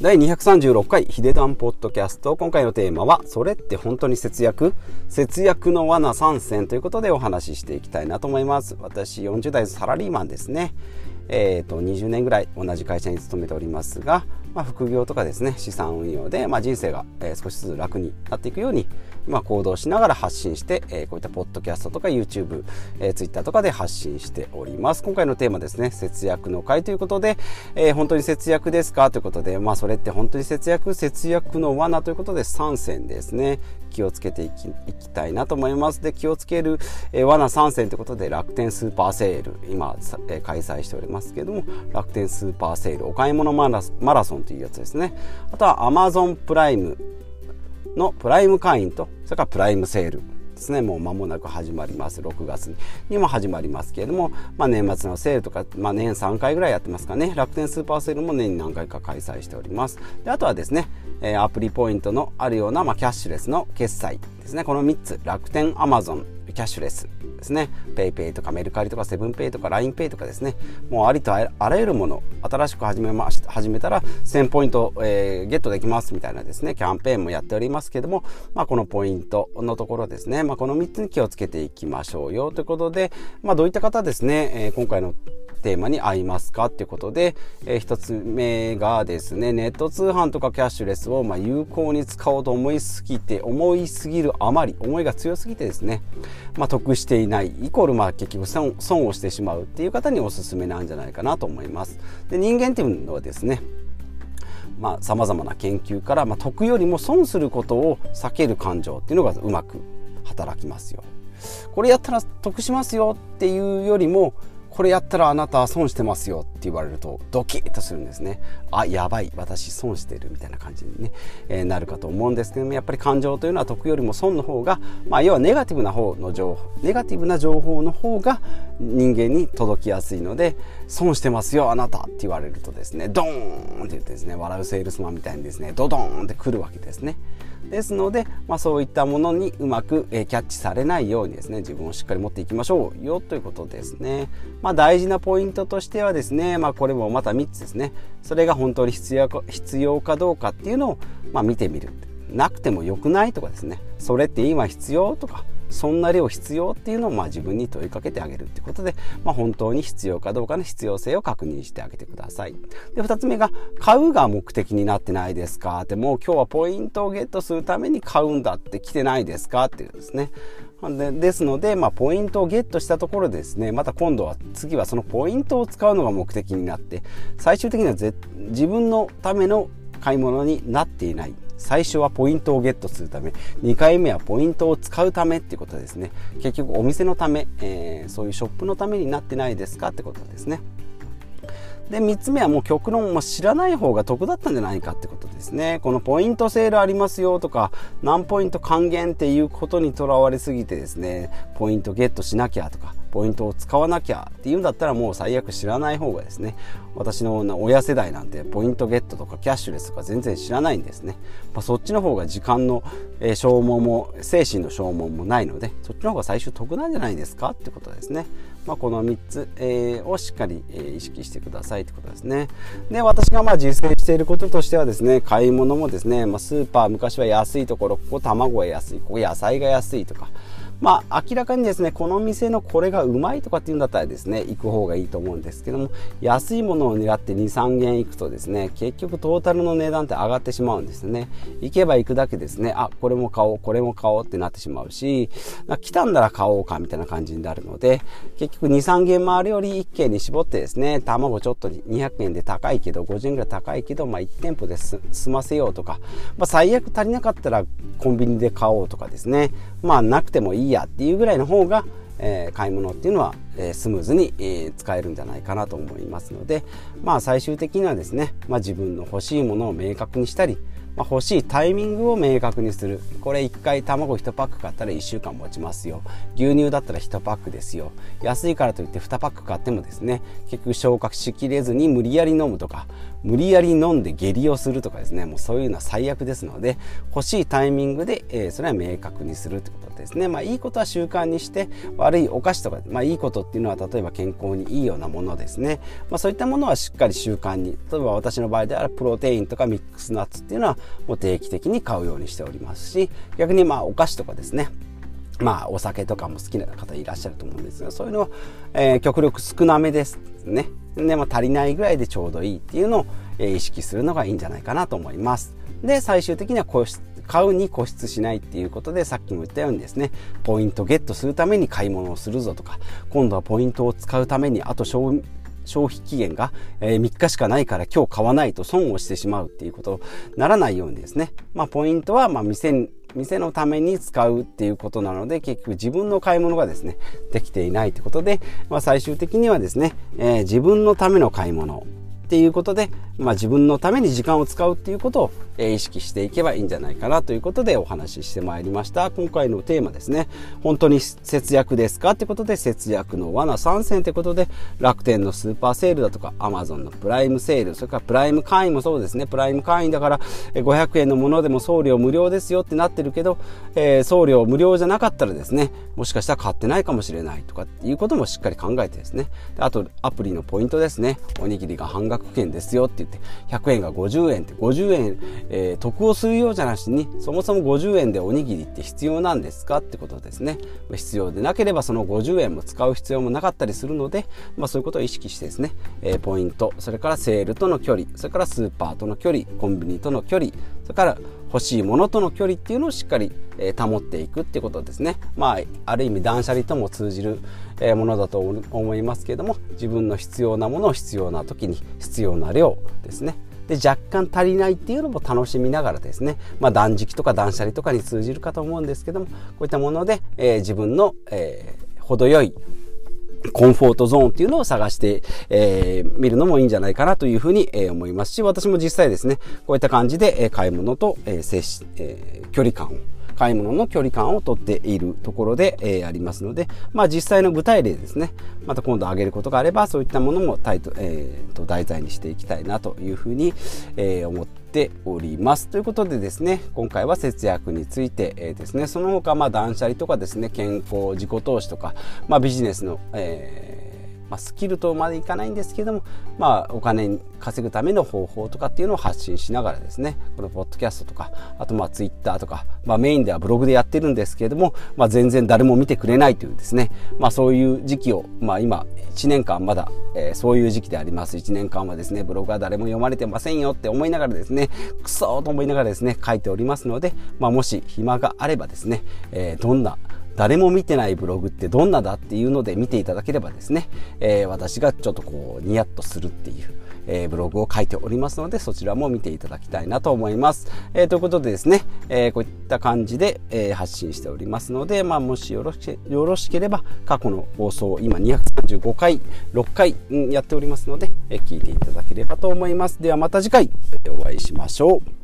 第236回ヒデダンポッドキャスト。今回のテーマはそれって本当に節約節約の罠参戦ということでお話ししていきたいなと思います。私40代サラリーマンですね。えーと、20年ぐらい同じ会社に勤めておりますが、まあ、副業とかですね資産運用で、まあ、人生が、え、少しずつ楽になっていくように、まあ、行動しながら発信して、えー、こういったポッドキャストとか YouTube、えー、Twitter とかで発信しております。今回のテーマですね。節約の会ということで、えー、本当に節約ですかということで、まあ、それって本当に節約節約の罠ということで3選ですね。気をつけていきいきたいなと思います。で気をつける、えー、罠3選ということで楽天スーパーセール今、えー、開催しておりますけれども楽天スーパーセールお買い物マラマラソンというやつですね。あとは Amazon プライムのプライム会員とそれからプライムセールですね。もう間もなく始まります。6月にも始まりますけれども、まあ、年末のセールとか、まあ、年3回ぐらいやってますかね。楽天スーパーセールも年に何回か開催しております。であとはですねえアプリポイントのあるような、まあ、キャッシュレスの決済。ですね。この3つ。楽天アマゾンキャッシュレスですね。PayPay とかメルカリとかセブンペイとか LINEPay とかですね。もうありとあらゆるもの新しく始めました始めたら1000ポイント、えー、ゲットできますみたいなですね。キャンペーンもやっておりますけども、まあ、このポイントのところですね、まあ、この3つに気をつけていきましょうよ。ということで、まあ、どういった方ですね、えー、今回のテーマに合いますかっていうことで、えー、一つ目がですね、ネット通販とかキャッシュレスをま有効に使おうと思いすぎて、思いすぎるあまり、思いが強すぎてですね、まあ、得していない、イコールまあ結局損損をしてしまうっていう方におすすめなんじゃないかなと思います。で人間っていうのはですね、まあ、様々な研究から、まあ、得よりも損することを避ける感情っていうのがうまく働きますよ。これやったら得しますよっていうよりもこれやったらあなた損してますよって言われるとドキッとするんですね。あやばい私損してるみたいな感じにね、えー、なるかと思うんですけどもやっぱり感情というのは得よりも損の方が、まあ、要はネガティブな方の情報ネガティブな情報の方が人間に届きやすいので損してますよあなたって言われるとですねドーンって言ってですね笑うセールスマンみたいにですねドドーンってくるわけですね。ですので、まあ、そういったものにうまく、えキャッチされないようにですね自分をしっかり持っていきましょうよということですね、まあ、大事なポイントとしてはですね、まあ、これもまた3つですね。それが本当に必要か必要かどうかっていうのを、ま、見てみる。なくてもよくないとかですね。それって今必要とかそんな量必要っていうのをまあ自分に問いかけてあげるってことで、まあ、本当に必要かどうかの必要性を確認してあげてください。で、二つ目が、買うが目的になってないですか？って、もう今日はポイントをゲットするために買うんだって来てないですか？っていうですね。でですので、まあ、ポイントをゲットしたところでですね、また今度は次はそのポイントを使うのが目的になって、最終的には自分のための買い物になっていない。最初はポイントをゲットするため2回目はポイントを使うためっていうことですね。結局お店のため、えー、そういうショップのためになってないですかってことですね。で3つ目はもう極論も知らない方が得だったんじゃないかってことですね。このポイントセールありますよとか何ポイント還元っていうことにとらわれすぎてですねポイントゲットしなきゃとかポイントを使わなきゃっていうんだったらもう最悪知らない方がですね私の親世代なんてポイントゲットとかキャッシュレスとか全然知らないんですね、まあ、そっちの方が時間の、消耗も精神の消耗もないのでそっちの方が最終得なんじゃないですかってことですね、まあ、この3つ、えー、をしっかり、え、意識してくださいってことですね。で私がまあ実践していることとしてはですね買い物もですね、まあ、スーパー昔は安いところここ卵が安いここ野菜が安いとかまあ、明らかにですね、この店のこれがうまいとかっていうんだったらですね、行く方がいいと思うんですけども、安いものを狙って2、3軒行くとですね、結局トータルの値段って上がってしまうんですね。行けば行くだけですね、あ、これも買おう、これも買おうってなってしまうし、来たんなら買おうかみたいな感じになるので、結局2、3軒回るより1軒に絞ってですね、卵ちょっと200円で高いけど、50円ぐらい高いけど、まあ1店舗で済ませようとか、まあ最悪足りなかったらコンビニで買おうとかですね、まあなくてもいいいやっていうぐらいの方が、えー、買い物っていうのは、えー、スムーズに、えー、使えるんじゃないかなと思いますので、まあ、最終的にはですね、まあ、自分の欲しいものを明確にしたりまあ、欲しいタイミングを明確にする。これ1回卵1パック買ったら1週間持ちますよ。牛乳だったら1パックですよ。安いからといって2パック買ってもですね結局消化しきれずに無理やり飲むとか無理やり飲んで下痢をするとかですねもうそういうのは最悪ですので欲しいタイミングで、えー、それは明確にするということですね。まあいいことは習慣にして悪いお菓子とか、まあ、いいことっていうのは例えば健康にいいようなものですね、まあ、そういったものはしっかり習慣に例えば私の場合であるプロテインとかミックスナッツっていうのはもう定期的に買うようにしておりますし逆にまあお菓子とかですね。まあお酒とかも好きな方いらっしゃると思うんですがそういうのは、えー、極力少なめですね。でも足りないぐらいでちょうどいいっていうのを、え、意識するのがいいんじゃないかなと思います。で最終的には個室買うに固執しないっていうことでさっきも言ったようにですねポイントゲットするために買い物をするぞとか今度はポイントを使うためにあと消費期限がえ3日しかないから今日買わないと損をしてしまうっていうことにならないようにですね、まあ、ポイントはま店店のために使うっていうことなので結局自分の買い物がですねできていないってことで、まあ、最終的にはですね、えー、自分のための買い物っていうことで、まあ、自分のために時間を使うっていうことを、え意識していけばいいんじゃないかなということでお話ししてまいりました。今回のテーマですね。本当に節約ですかってことで節約の罠3選ってことで楽天のスーパーセールだとか Amazon のプライムセールそれからプライム会員もそうですね。プライム会員だから500円のものでも送料無料ですよってなってるけど、えー、送料無料じゃなかったらですねもしかしたら買ってないかもしれないとかっていうこともしっかり考えてですね。あとアプリのポイントですね。おにぎりが半額券ですよってって100円が50円って50円、えー、得をするようじゃなしにそもそも50円でおにぎりって必要なんですかってことですね。必要でなければその50円も使う必要もなかったりするので、まあ、そういうことを意識してですね、えー、ポイントそれからセールとの距離それからスーパーとの距離コンビニとの距離それから欲しいものとの距離っていうのをしっかり、えー、保っていくっていうことですね。まあ、ある意味断捨離とも通じる、えー、ものだと思いますけども自分の必要なものを必要な時に必要な量ですね。で若干足りないっていうのも楽しみながらですね、まあ、断食とか断捨離とかに通じるかと思うんですけどもこういったもので、えー、自分の、えー、程よいコンフォートゾーンっていうのを探して、えー、見るのもいいんじゃないかなというふうに、えー、思いますし、私も実際ですね、こういった感じで、えー、買い物と、えー接しえー、距離感を買い物の距離感をとっているところで、えー、ありますので、まあ、実際の具体例ですね。また今度挙げることがあればそういったものもタイト、えー、と題材にしていきたいなというふうに、えー、思っております。ということでですね今回は節約について、えー、ですねその他まあ断捨離とかですね健康自己投資とか、まあ、ビジネスの、えーまあ、スキルとまでいかないんですけども、まあ、お金稼ぐための方法とかっていうのを発信しながらですねこのポッドキャストとかあとまあツイッターとか、まあ、メインではブログでやってるんですけれども、まあ、全然誰も見てくれないというですね、まあ、そういう時期を、まあ、今1年間まだ、えー、そういう時期であります。1年間はですねブログは誰も読まれてませんよって思いながらですねくそーと思いながらですね書いておりますので、まあ、もし暇があればですね、えー、どんな誰も見てないブログってどんなだっていうので見ていただければですね、えー、私がちょっとこうニヤッとするっていう、えー、ブログを書いておりますのでそちらも見ていただきたいなと思います。えー、ということでですね、えこういった感じで、え発信しておりますので、まあ、もしよろしよろしければ過去の放送今235回6回やっておりますので、え聞いていただければと思います。ではまた次回お会いしましょう。